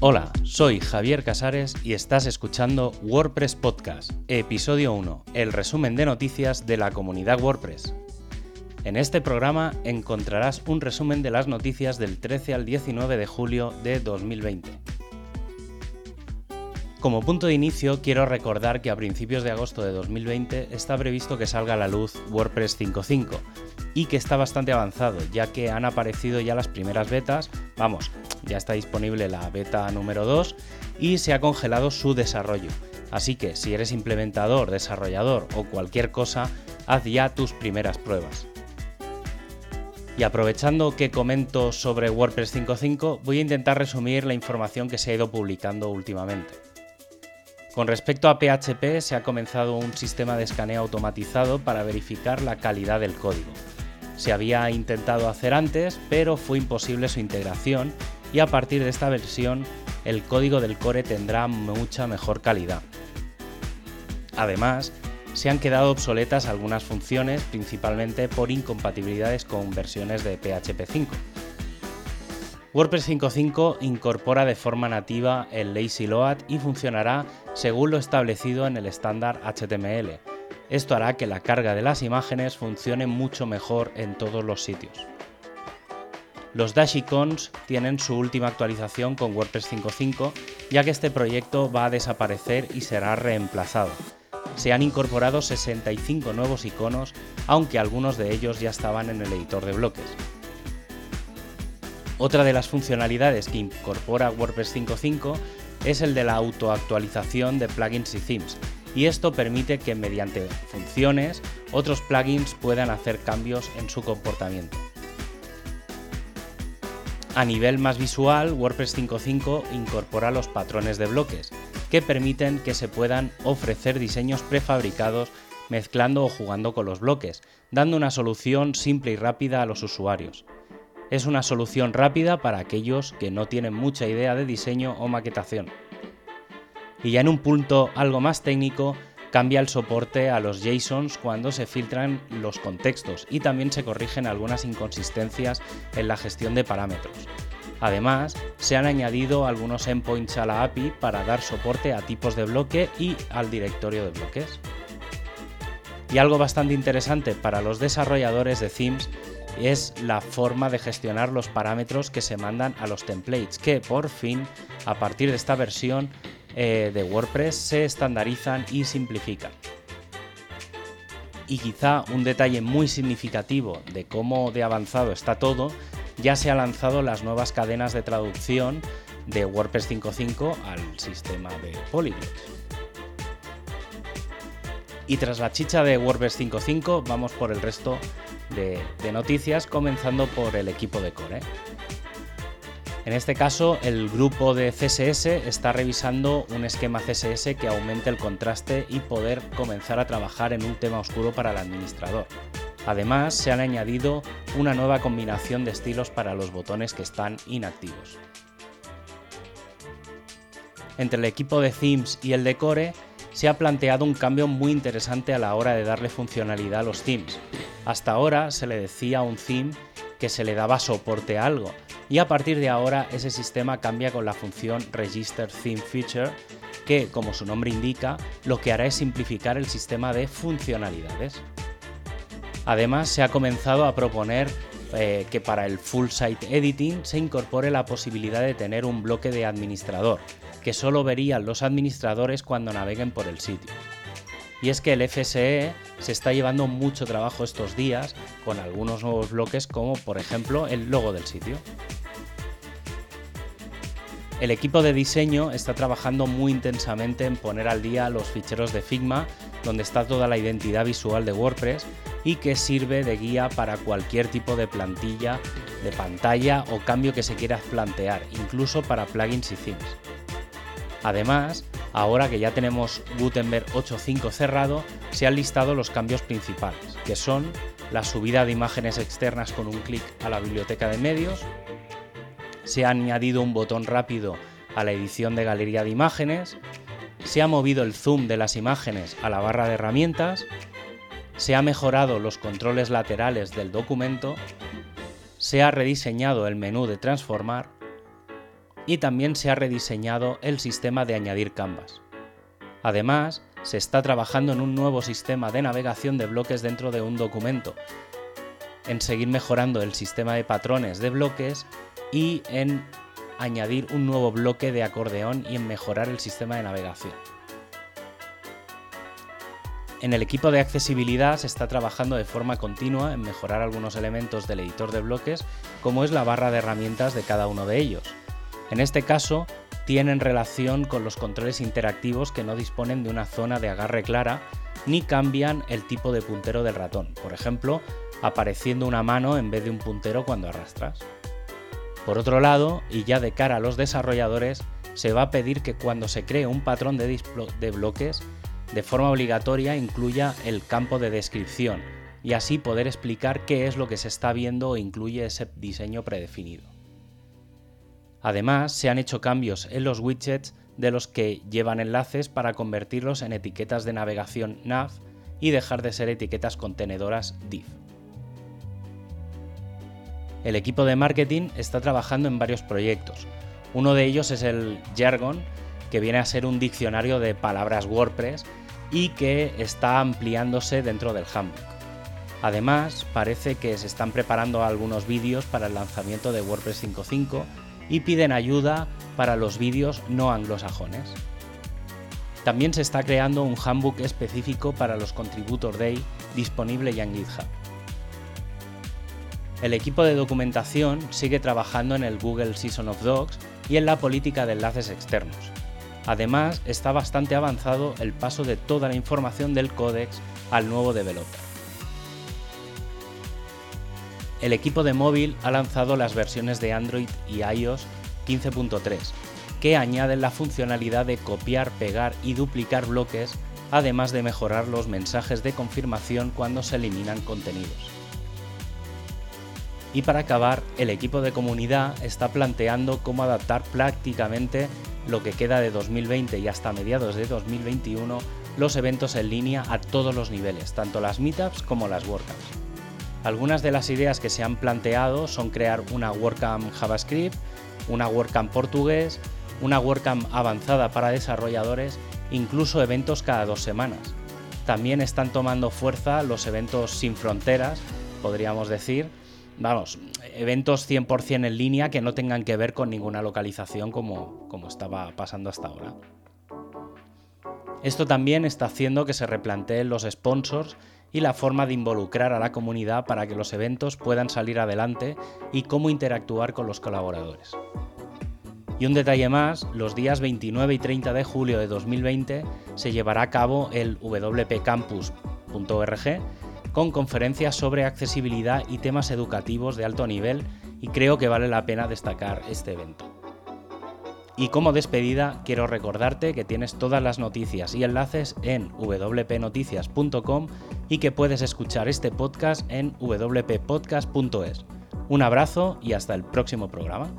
Hola, soy Javier Casares y estás escuchando WordPress Podcast, episodio 1, el resumen de noticias de la comunidad WordPress. En este programa encontrarás un resumen de las noticias del 13 al 19 de julio de 2020. Como punto de inicio, quiero recordar que a principios de agosto de 2020 está previsto que salga a la luz WordPress 5.5 y que está bastante avanzado, ya que han aparecido ya las primeras betas, vamos, ya está disponible la beta número 2 y se ha congelado su desarrollo. Así que si eres implementador, desarrollador o cualquier cosa, haz ya tus primeras pruebas. Y aprovechando que comento sobre WordPress 5.5, voy a intentar resumir la información que se ha ido publicando últimamente. Con respecto a PHP, se ha comenzado un sistema de escaneo automatizado para verificar la calidad del código. Se había intentado hacer antes, pero fue imposible su integración y a partir de esta versión el código del core tendrá mucha mejor calidad. Además, se han quedado obsoletas algunas funciones, principalmente por incompatibilidades con versiones de PHP 5. WordPress 5.5 incorpora de forma nativa el Lazy Load y funcionará según lo establecido en el estándar HTML. Esto hará que la carga de las imágenes funcione mucho mejor en todos los sitios. Los Dash Icons tienen su última actualización con WordPress 5.5, ya que este proyecto va a desaparecer y será reemplazado. Se han incorporado 65 nuevos iconos, aunque algunos de ellos ya estaban en el editor de bloques. Otra de las funcionalidades que incorpora WordPress 5.5 es el de la autoactualización de plugins y themes, y esto permite que mediante funciones otros plugins puedan hacer cambios en su comportamiento. A nivel más visual, WordPress 5.5 incorpora los patrones de bloques, que permiten que se puedan ofrecer diseños prefabricados mezclando o jugando con los bloques, dando una solución simple y rápida a los usuarios. Es una solución rápida para aquellos que no tienen mucha idea de diseño o maquetación. Y ya en un punto algo más técnico, cambia el soporte a los JSONs cuando se filtran los contextos y también se corrigen algunas inconsistencias en la gestión de parámetros. Además, se han añadido algunos endpoints a la API para dar soporte a tipos de bloque y al directorio de bloques. Y algo bastante interesante para los desarrolladores de themes es la forma de gestionar los parámetros que se mandan a los templates, que por fin, a partir de esta versión, eh, de WordPress se estandarizan y simplifican. Y quizá un detalle muy significativo de cómo de avanzado está todo, ya se han lanzado las nuevas cadenas de traducción de WordPress 5.5 al sistema de Polyglot. Y tras la chicha de WordPress 5.5 vamos por el resto de, noticias, comenzando por el equipo de Core. En este caso, el grupo de CSS está revisando un esquema CSS que aumente el contraste y poder comenzar a trabajar en un tema oscuro para el administrador. Además, se han añadido una nueva combinación de estilos para los botones que están inactivos. Entre el equipo de themes y el de core, se ha planteado un cambio muy interesante a la hora de darle funcionalidad a los themes. Hasta ahora se le decía a un theme que se le daba soporte a algo, y a partir de ahora ese sistema cambia con la función Register Theme Feature que, como su nombre indica, lo que hará es simplificar el sistema de funcionalidades. Además, se ha comenzado a proponer eh, que para el Full Site Editing se incorpore la posibilidad de tener un bloque de administrador, que solo verían los administradores cuando naveguen por el sitio. Y es que el FSE se está llevando mucho trabajo estos días con algunos nuevos bloques como por ejemplo el logo del sitio. El equipo de diseño está trabajando muy intensamente en poner al día los ficheros de Figma, donde está toda la identidad visual de WordPress y que sirve de guía para cualquier tipo de plantilla, de pantalla o cambio que se quiera plantear, incluso para plugins y themes. Además, ahora que ya tenemos Gutenberg 8.5 cerrado, se han listado los cambios principales, que son la subida de imágenes externas con un clic a la biblioteca de medios, se ha añadido un botón rápido a la edición de galería de imágenes, se ha movido el zoom de las imágenes a la barra de herramientas, se ha mejorado los controles laterales del documento, se ha rediseñado el menú de transformar y también se ha rediseñado el sistema de añadir canvas. Además, se está trabajando en un nuevo sistema de navegación de bloques dentro de un documento, en seguir mejorando el sistema de patrones de bloques y en añadir un nuevo bloque de acordeón y en mejorar el sistema de navegación. En el equipo de accesibilidad se está trabajando de forma continua en mejorar algunos elementos del editor de bloques, como es la barra de herramientas de cada uno de ellos. En este caso, tienen relación con los controles interactivos que no disponen de una zona de agarre clara ni cambian el tipo de puntero del ratón, por ejemplo, apareciendo una mano en vez de un puntero cuando arrastras. Por otro lado, y ya de cara a los desarrolladores, se va a pedir que cuando se cree un patrón de, bloques, de forma obligatoria incluya el campo de descripción y así poder explicar qué es lo que se está viendo o incluye ese diseño predefinido. Además, se han hecho cambios en los widgets de los que llevan enlaces para convertirlos en etiquetas de navegación nav y dejar de ser etiquetas contenedoras div. El equipo de marketing está trabajando en varios proyectos. Uno de ellos es el Jargon, que viene a ser un diccionario de palabras WordPress y que está ampliándose dentro del handbook. Además, parece que se están preparando algunos vídeos para el lanzamiento de WordPress 5.5 y piden ayuda para los vídeos no anglosajones. También se está creando un handbook específico para los Contributor Day disponible ya en GitHub. El equipo de documentación sigue trabajando en el Google Season of Docs y en la política de enlaces externos. Además, está bastante avanzado el paso de toda la información del códex al nuevo developer. El equipo de móvil ha lanzado las versiones de Android y iOS 15.3, que añaden la funcionalidad de copiar, pegar y duplicar bloques, además de mejorar los mensajes de confirmación cuando se eliminan contenidos. Y para acabar, el equipo de comunidad está planteando cómo adaptar prácticamente lo que queda de 2020 y hasta mediados de 2021 los eventos en línea a todos los niveles, tanto las meetups como las WordCamps. Algunas de las ideas que se han planteado son crear una WordCamp JavaScript, una WordCamp portugués, una WordCamp avanzada para desarrolladores, incluso eventos cada dos semanas. También están tomando fuerza los eventos sin fronteras, podríamos decir, vamos, eventos 100% en línea que no tengan que ver con ninguna localización como, como estaba pasando hasta ahora. Esto también está haciendo que se replanteen los sponsors y la forma de involucrar a la comunidad para que los eventos puedan salir adelante y cómo interactuar con los colaboradores. Y un detalle más, los días 29 y 30 de julio de 2020 se llevará a cabo el wpcampus.org con conferencias sobre accesibilidad y temas educativos de alto nivel y creo que vale la pena destacar este evento. Y como despedida, quiero recordarte que tienes todas las noticias y enlaces en wpnoticias.com y que puedes escuchar este podcast en wppodcast.es. Un abrazo y hasta el próximo programa.